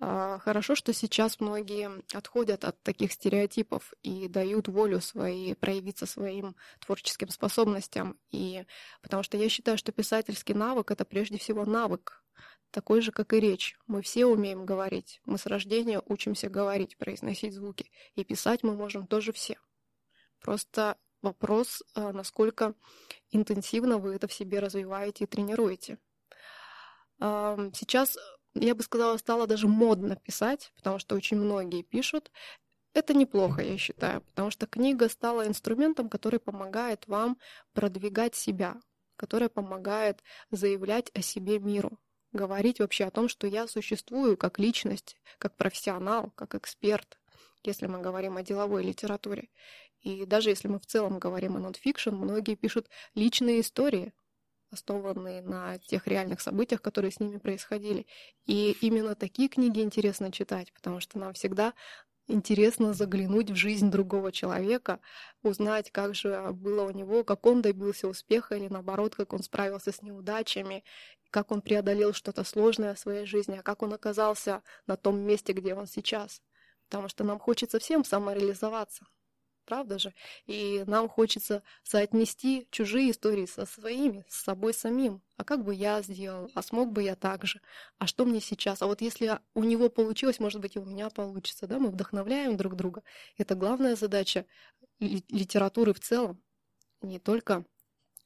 А, хорошо, что сейчас многие отходят от таких стереотипов и дают волю своей проявиться своим творческим способностям. И потому что я считаю, что писательский навык это прежде всего навык, такой же, как и речь. Мы все умеем говорить. Мы с рождения учимся говорить, произносить звуки. И писать мы можем тоже все. Просто вопрос, а, насколько интенсивно вы это в себе развиваете и тренируете. Сейчас я бы сказала, стало даже модно писать, потому что очень многие пишут. Это неплохо, я считаю, потому что книга стала инструментом, который помогает вам продвигать себя, который помогает заявлять о себе миру, говорить вообще о том, что я существую как личность, как профессионал, как эксперт, если мы говорим о деловой литературе. И даже если мы в целом говорим о нонфикшн, многие пишут личные истории, основанные на тех реальных событиях, которые с ними происходили. И именно такие книги интересно читать, потому что нам всегда интересно заглянуть в жизнь другого человека, узнать, как же было у него, как он добился успеха или наоборот, как он справился с неудачами, как он преодолел что-то сложное в своей жизни, а как он оказался на том месте, где он сейчас. Потому что нам хочется всем самореализоваться правда же? И нам хочется соотнести чужие истории со своими, с собой самим. А как бы я сделал? А смог бы я так же? А что мне сейчас? А вот если у него получилось, может быть, и у меня получится, да? Мы вдохновляем друг друга. Это главная задача литературы в целом. Не только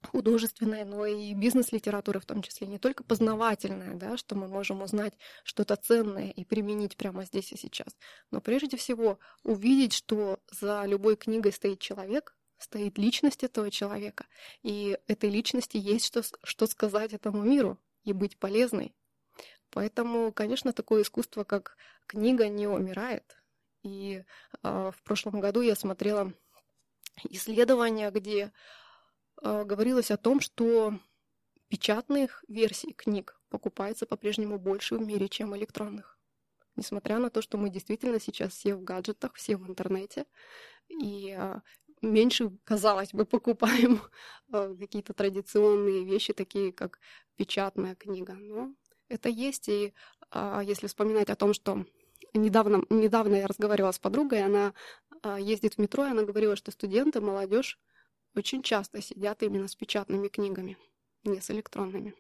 художественная, но и бизнес-литература в том числе, не только познавательная, да, что мы можем узнать что-то ценное и применить прямо здесь и сейчас, но прежде всего увидеть, что за любой книгой стоит человек, стоит личность этого человека, и этой личности есть что, что сказать этому миру и быть полезной. Поэтому, конечно, такое искусство, как книга, не умирает. И э, в прошлом году я смотрела исследования, где говорилось о том, что печатных версий книг покупается по-прежнему больше в мире, чем электронных. Несмотря на то, что мы действительно сейчас все в гаджетах, все в интернете, и а, меньше, казалось бы, покупаем а, какие-то традиционные вещи, такие как печатная книга. Но это есть, и если вспоминать о том, что недавно, недавно я разговаривала с подругой, она ездит в метро, и она говорила, что студенты, молодежь очень часто сидят именно с печатными книгами, не с электронными.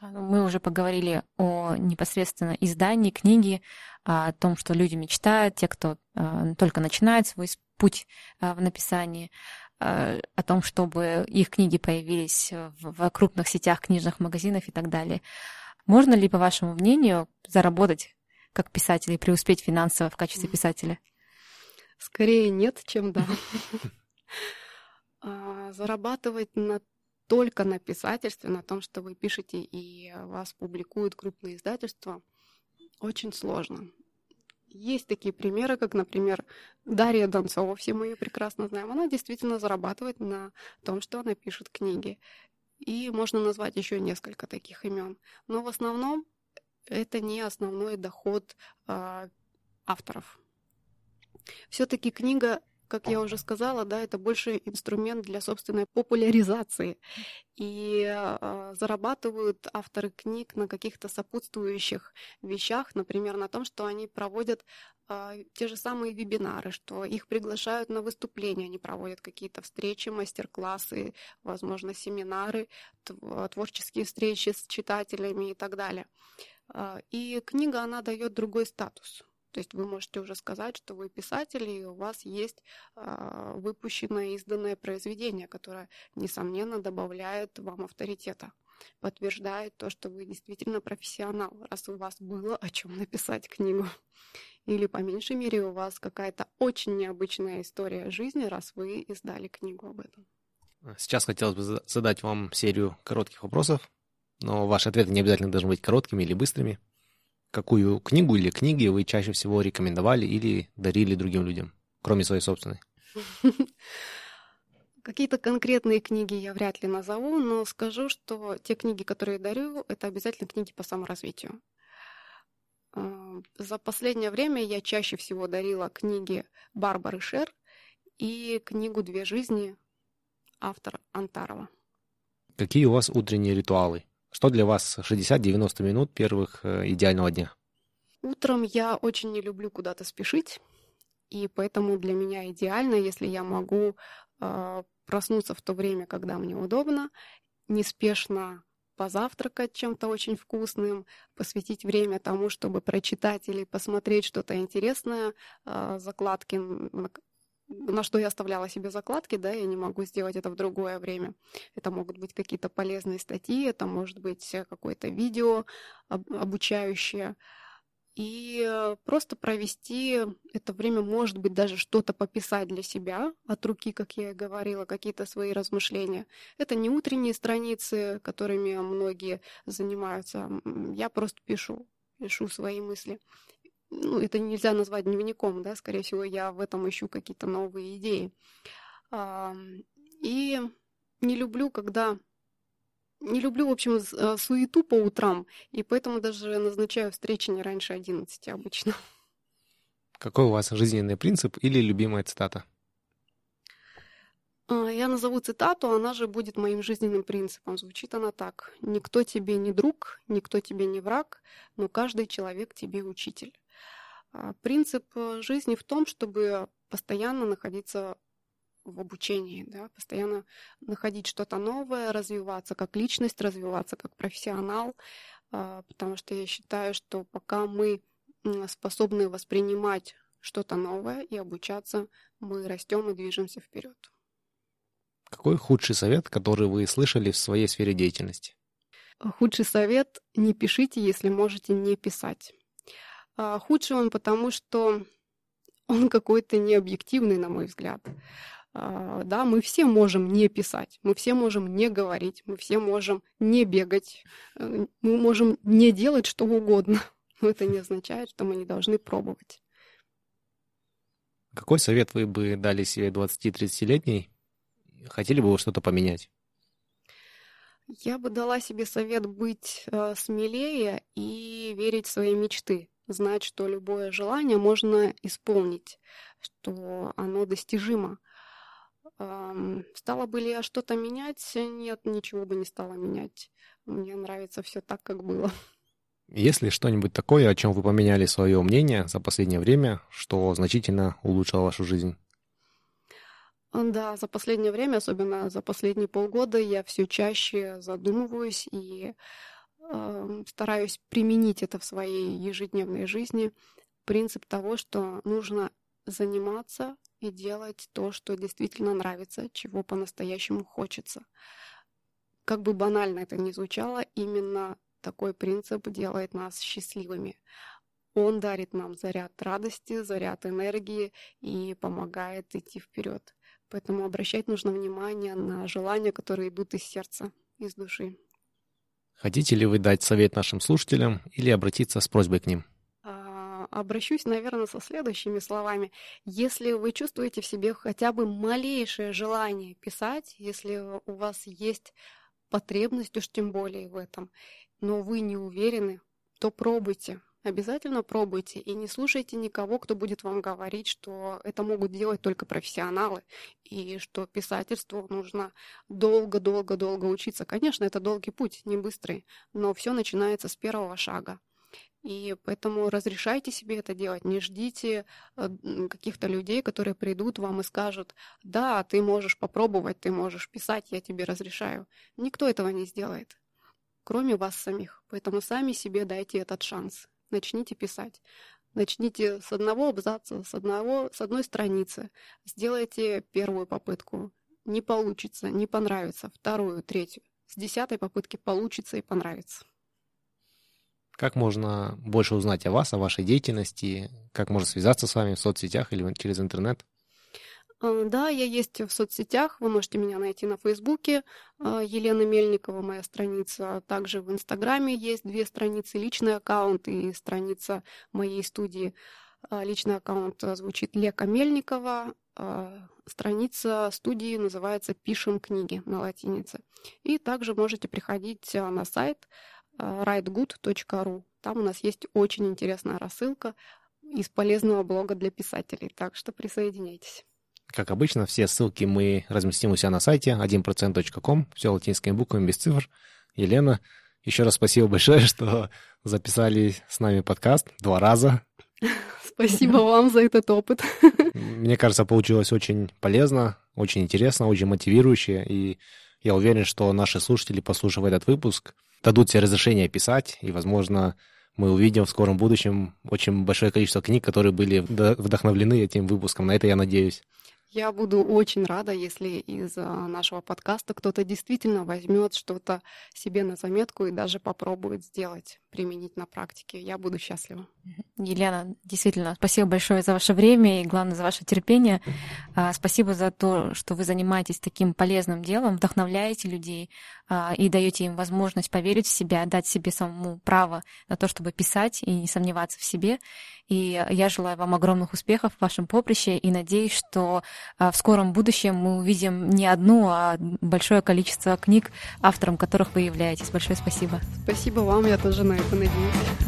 А, ну, мы уже поговорили о непосредственно издании книги, о том, что люди мечтают, те, кто а, только начинает свой путь а, в написании, о том, чтобы их книги появились в крупных сетях книжных магазинов и так далее. Можно ли, по вашему мнению, заработать как писатель и преуспеть финансово в качестве писателя? Скорее нет, чем да. А, зарабатывать на только на писательстве, на том, что вы пишете и вас публикуют крупные издательства, очень сложно. Есть такие примеры, как, например, Дарья Донцова, все мы ее прекрасно знаем. Она действительно зарабатывает на том, что она пишет книги. И можно назвать еще несколько таких имен. Но в основном это не основной доход э, авторов. Все-таки книга как я уже сказала, да, это больше инструмент для собственной популяризации. И э, зарабатывают авторы книг на каких-то сопутствующих вещах, например, на том, что они проводят э, те же самые вебинары, что их приглашают на выступления, они проводят какие-то встречи, мастер-классы, возможно, семинары, творческие встречи с читателями и так далее. И книга, она дает другой статус. То есть вы можете уже сказать, что вы писатель, и у вас есть э, выпущенное, изданное произведение, которое, несомненно, добавляет вам авторитета, подтверждает то, что вы действительно профессионал, раз у вас было о чем написать книгу. Или, по меньшей мере, у вас какая-то очень необычная история жизни, раз вы издали книгу об этом. Сейчас хотелось бы задать вам серию коротких вопросов, но ваши ответы не обязательно должны быть короткими или быстрыми какую книгу или книги вы чаще всего рекомендовали или дарили другим людям, кроме своей собственной? Какие-то конкретные книги я вряд ли назову, но скажу, что те книги, которые я дарю, это обязательно книги по саморазвитию. А, за последнее время я чаще всего дарила книги Барбары Шер и книгу «Две жизни» автор Антарова. Какие у вас утренние ритуалы? Что для вас 60-90 минут первых э, идеального дня? Утром я очень не люблю куда-то спешить, и поэтому для меня идеально, если я могу э, проснуться в то время, когда мне удобно, неспешно позавтракать чем-то очень вкусным, посвятить время тому, чтобы прочитать или посмотреть что-то интересное, э, закладки на что я оставляла себе закладки, да, я не могу сделать это в другое время. Это могут быть какие-то полезные статьи, это может быть какое-то видео обучающее. и э, просто провести это время, может быть, даже что-то пописать для себя от руки, как я и говорила, какие-то свои размышления. Это не утренние страницы, которыми многие занимаются. Я просто пишу, пишу свои мысли. Ну, это нельзя назвать дневником, да, скорее всего, я в этом ищу какие-то новые идеи. И не люблю, когда не люблю, в общем, э, суету по утрам, и поэтому даже назначаю встречи не раньше 11 обычно. Какой у вас жизненный принцип или любимая цитата? А, я назову цитату, она же будет моим жизненным принципом. Звучит она так. «Никто тебе не друг, никто тебе не враг, но каждый человек тебе учитель». А, принцип э, жизни в том, чтобы постоянно находиться в обучении, да, постоянно находить что-то новое, развиваться как личность, развиваться как профессионал, а, потому что я считаю, что пока мы способны воспринимать что-то новое и обучаться, мы растем и движемся вперед. Какой худший совет, который вы слышали в своей сфере деятельности? Худший совет — не пишите, если можете не писать. А, худший он потому, что он какой-то необъективный, на мой взгляд. А, да, мы все можем не писать, мы все можем не говорить, мы все можем не бегать, э, мы можем не делать что угодно. Но это не означает, что мы не должны пробовать. Какой совет вы бы дали себе 20-30-летней? Хотели бы вы что-то поменять? Я бы дала себе совет быть э, смелее и верить в свои мечты. Знать, что любое желание можно исполнить, что оно достижимо. Стала бы ли я что-то менять? Нет, ничего бы не стала менять. Мне нравится все так, как было. Есть ли что-нибудь такое, о чем вы поменяли свое мнение за последнее время, что значительно улучшило вашу жизнь? Да, за последнее время, особенно за последние полгода, я все чаще задумываюсь и стараюсь применить это в своей ежедневной жизни. Принцип того, что нужно заниматься и делать то, что действительно нравится, чего по-настоящему хочется. Как бы банально это ни звучало, именно такой принцип делает нас счастливыми. Он дарит нам заряд радости, заряд энергии и помогает идти вперед. Поэтому обращать нужно внимание на желания, которые идут из сердца, из души. Хотите ли вы дать совет нашим слушателям или обратиться с просьбой к ним? обращусь, наверное, со следующими словами. Если вы чувствуете в себе хотя бы малейшее желание писать, если у вас есть потребность, уж тем более в этом, но вы не уверены, то пробуйте. Обязательно пробуйте и не слушайте никого, кто будет вам говорить, что это могут делать только профессионалы и что писательству нужно долго-долго-долго учиться. Конечно, это долгий путь, не быстрый, но все начинается с первого шага. И поэтому разрешайте себе это делать, не ждите э, каких-то людей, которые придут вам и скажут, да, ты можешь попробовать, ты можешь писать, я тебе разрешаю. Никто этого не сделает, кроме вас самих. Поэтому сами себе дайте этот шанс. Начните писать. Начните с одного абзаца, с, одного, с одной страницы. Сделайте первую попытку. Не получится, не понравится. Вторую, третью. С десятой попытки получится и понравится. Как можно больше узнать о вас, о вашей деятельности? Как можно связаться с вами в соцсетях или через интернет? А, да, я есть в соцсетях. Вы можете меня найти на Фейсбуке. А, Елена Мельникова, моя страница. Также в Инстаграме есть две страницы. Личный аккаунт и страница моей студии. А, личный аккаунт звучит Лека Мельникова. Страница студии называется «Пишем книги» на латинице. И также можете приходить на сайт writegood.ru. Там у нас есть очень интересная рассылка из полезного блога для писателей, так что присоединяйтесь. Как обычно, все ссылки мы разместим у себя на сайте 1%.com, все латинскими буквами, без цифр. Елена, еще раз спасибо большое, что записали с нами подкаст два раза. Спасибо вам за этот опыт. Мне кажется, получилось очень полезно, очень интересно, очень мотивирующе, и я уверен, что наши слушатели, послушав этот выпуск, дадут себе разрешение писать, и, возможно, мы увидим в скором будущем очень большое количество книг, которые были вдохновлены этим выпуском. На это я надеюсь. Я буду очень рада, если из а, нашего подкаста кто-то действительно возьмет что-то себе на заметку и даже попробует сделать, применить на практике. Я буду счастлива. Елена, действительно, спасибо большое за ваше время и, главное, за ваше терпение. А, спасибо за то, что вы занимаетесь таким полезным делом, вдохновляете людей а, и даете им возможность поверить в себя, дать себе самому право на то, чтобы писать и не сомневаться в себе. И я желаю вам огромных успехов в вашем поприще и надеюсь, что а, в скором будущем мы увидим не одну, а большое количество книг, автором которых вы являетесь. Большое спасибо. Спасибо вам, я тоже на это надеюсь.